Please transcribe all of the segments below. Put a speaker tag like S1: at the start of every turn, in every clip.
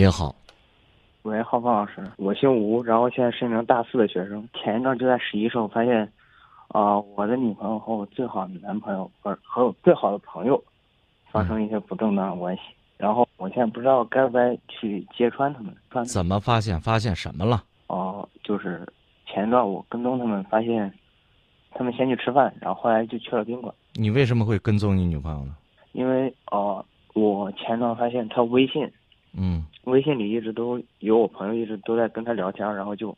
S1: 你好，
S2: 喂，浩峰老师，我姓吴，然后现在是一名大四的学生。前一段就在十一时候发现，啊、我的女朋友和我最好的男朋友，不是和我最好的朋友，发生一些不正当的关系。然后我现在不知道该不该去揭穿他们。穿
S1: 怎么发现？发现什么了？
S2: 哦、就是前一段我跟踪他们，发现他们先去吃饭，然后后来就去了宾馆。
S1: 你为什么会跟踪你女朋友呢？
S2: 因为哦、我前段发现她微信
S1: 嗯
S2: 微信里一直都有我朋友一直都在跟他聊天，然后就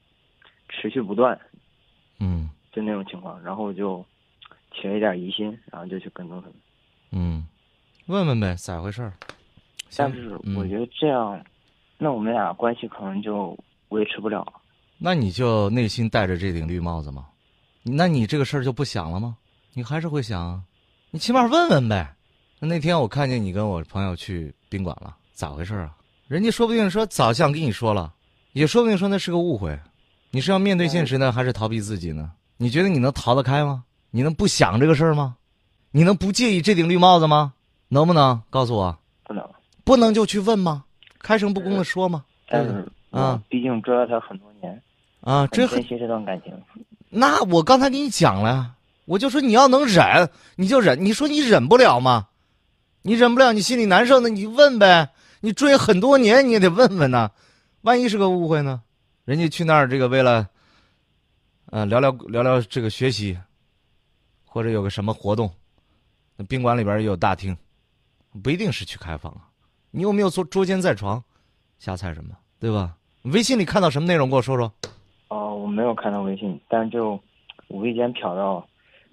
S2: 持续不断，
S1: 嗯
S2: 就那种情况，然后我就起了一点疑心，然后就去跟踪他们。
S1: 嗯，问问呗，咋回事儿？
S2: 但是我觉得这样，那我们俩关系可能就维持不了。
S1: 那你就内心戴着这顶绿帽子吗？那你这个事儿就不想了吗？你还是会想啊？你起码问问呗。那那天我看见你跟我朋友去宾馆了，咋回事啊？人家说不定说早想跟你说了，也说不定说那是个误会。你是要面对现实呢，还是逃避自己呢？你觉得你能逃得开吗？你能不想这个事儿吗？你能不介意这顶绿帽子吗？能不能告诉我？
S2: 不能，
S1: 不能就去问吗？开诚布公的说吗？
S2: 但是
S1: 啊
S2: 毕竟追了他很多年，
S1: 啊，
S2: 珍惜这段感情。
S1: 那我刚才给你讲了，我就说你要能忍，你就忍。你说你忍不了吗？你忍不了，你心里难受，那你问呗。你追很多年，你也得问问呐。万一是个误会呢？人家去那儿这个为了，呃，聊聊聊聊这个学习，或者有个什么活动，那宾馆里边也有大厅，不一定是去开房啊。你有没有捉捉奸在床，瞎猜什么，对吧？微信里看到什么内容，给我说说。
S2: 哦、我没有看到微信，但就无意间瞟到，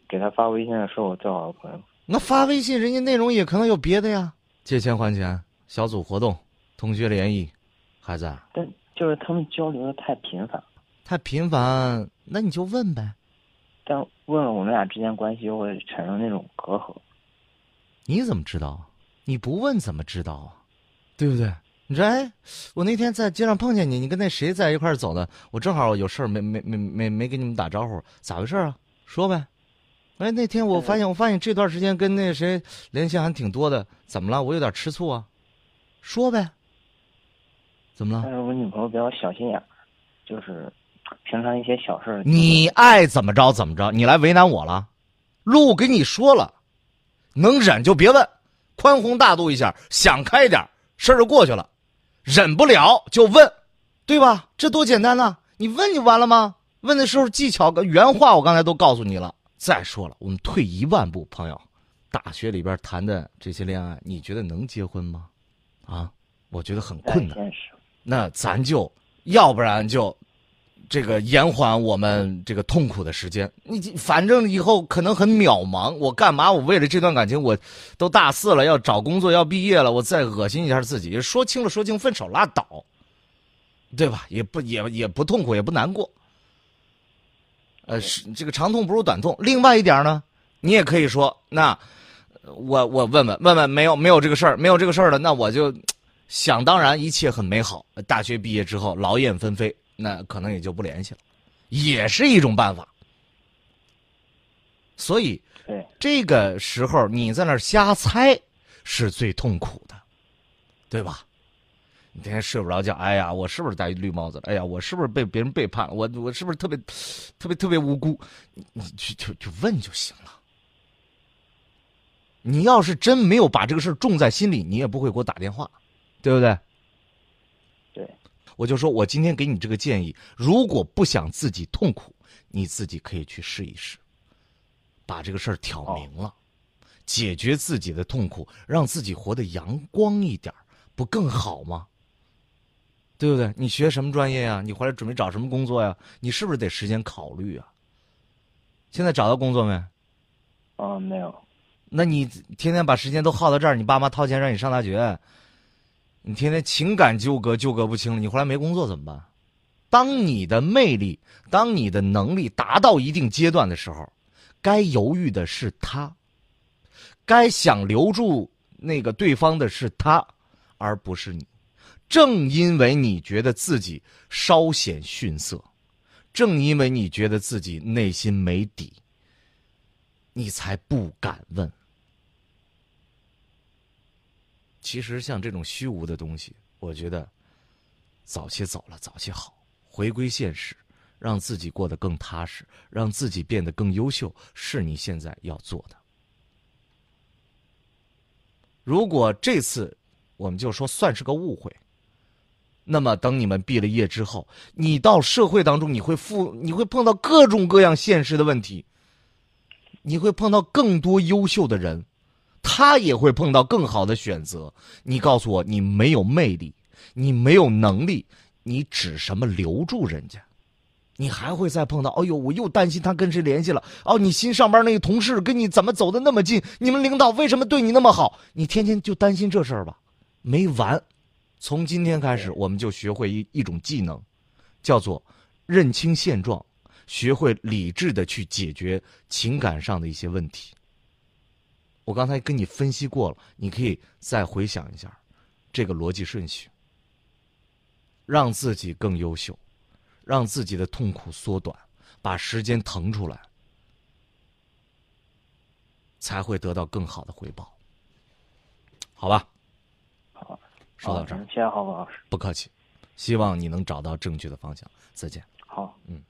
S2: 给他发微信的是我最好的朋友。
S1: 那发微信，人家内容也可能有别的呀，借钱还钱、小组活动、同学联谊，孩子
S2: 但就是他们交流的太频繁，
S1: 太频繁，那你就问呗。
S2: 但问了我们俩之间关系又会产生那种隔阂。
S1: 你怎么知道啊？你不问怎么知道啊？对不对？你说，哎，我那天在街上碰见你，你跟那谁在一块儿走的？我正好有事儿没没没没没跟你们打招呼，咋回事啊？说呗。哎，那天我发现，我发现这段时间跟那谁联系还挺多的，怎么了？我有点吃醋啊。说呗。怎么了？
S2: 但是我女朋友比较小心眼儿，就是平常一些小事。
S1: 你爱怎么着怎么着，你来为难我了。路给你说了，能忍就别问，宽宏大度一下，想开点儿事儿就过去了。忍不了就问，对吧？这多简单呐、你问就完了吗？问的时候技巧跟原话我刚才都告诉你了。再说了，我们退一万步，朋友，大学里边谈的这些恋爱，你觉得能结婚吗？啊，我觉得很困难。那咱就要不然就这个延缓我们这个痛苦的时间。你反正以后可能很渺茫，我干嘛？我为了这段感情，我都大四了，要找工作，要毕业了，我再恶心一下自己，说清了说清，分手拉倒，对吧？也不也也不痛苦，也不难过。呃，是这个长痛不如短痛。另外一点呢，你也可以说，那我我问问问问，没有没有这个事儿，没有这个事儿了，那我就想当然，一切很美好。大学毕业之后，劳燕分飞，那可能也就不联系了，也是一种办法。所以，这个时候你在那儿瞎猜，是最痛苦的，对吧？你天天睡不着觉，哎呀，我是不是戴绿帽子了？哎呀，我是不是被别人背叛了？我我是不是特别特别特别无辜？你你去就就问就行了。你要是真没有把这个事儿种在心里，你也不会给我打电话，对不对？
S2: 对，
S1: 我就说我今天给你这个建议，如果不想自己痛苦，你自己可以去试一试，把这个事儿挑明了，解决自己的痛苦，让自己活得阳光一点，不更好吗？对不对？你学什么专业呀？你回来准备找什么工作呀？你是不是得时间考虑啊？现在找到工作没？
S2: 嗯、没有。
S1: 那你天天把时间都耗到这儿，你爸妈掏钱让你上大学，你天天情感纠葛纠葛不清了，你后来没工作怎么办？当你的魅力，当你的能力达到一定阶段的时候，该犹豫的是他，该想留住那个对方的是他，而不是你。正因为你觉得自己稍显逊色，正因为你觉得自己内心没底，你才不敢问。其实像这种虚无的东西，我觉得早些走了，早些好，回归现实，让自己过得更踏实，让自己变得更优秀，是你现在要做的。如果这次，我们就说算是个误会，那么等你们毕了业之后，你到社会当中，你会负，你会碰到各种各样现实的问题，你会碰到更多优秀的人，他也会碰到更好的选择。你告诉我，你没有魅力，你没有能力，你指什么留住人家？你还会再碰到？哎呦，我又担心他跟谁联系了。哦，你新上班那个同事跟你怎么走的那么近？你们领导为什么对你那么好？你天天就担心这事儿吧，没完。从今天开始，我们就学会一一种技能，叫做认清现状，学会理智的去解决情感上的一些问题。我刚才跟你分析过了，你可以再回想一下这个逻辑顺序，让自己更优秀。让自己的痛苦缩短，把时间腾出来，才会得到更好的回报。好吧，
S2: 好，
S1: 说到这儿，
S2: 谢谢浩峰老师，
S1: 不客气，希望你能找到正确的方向。再见。
S2: 好，
S1: 嗯。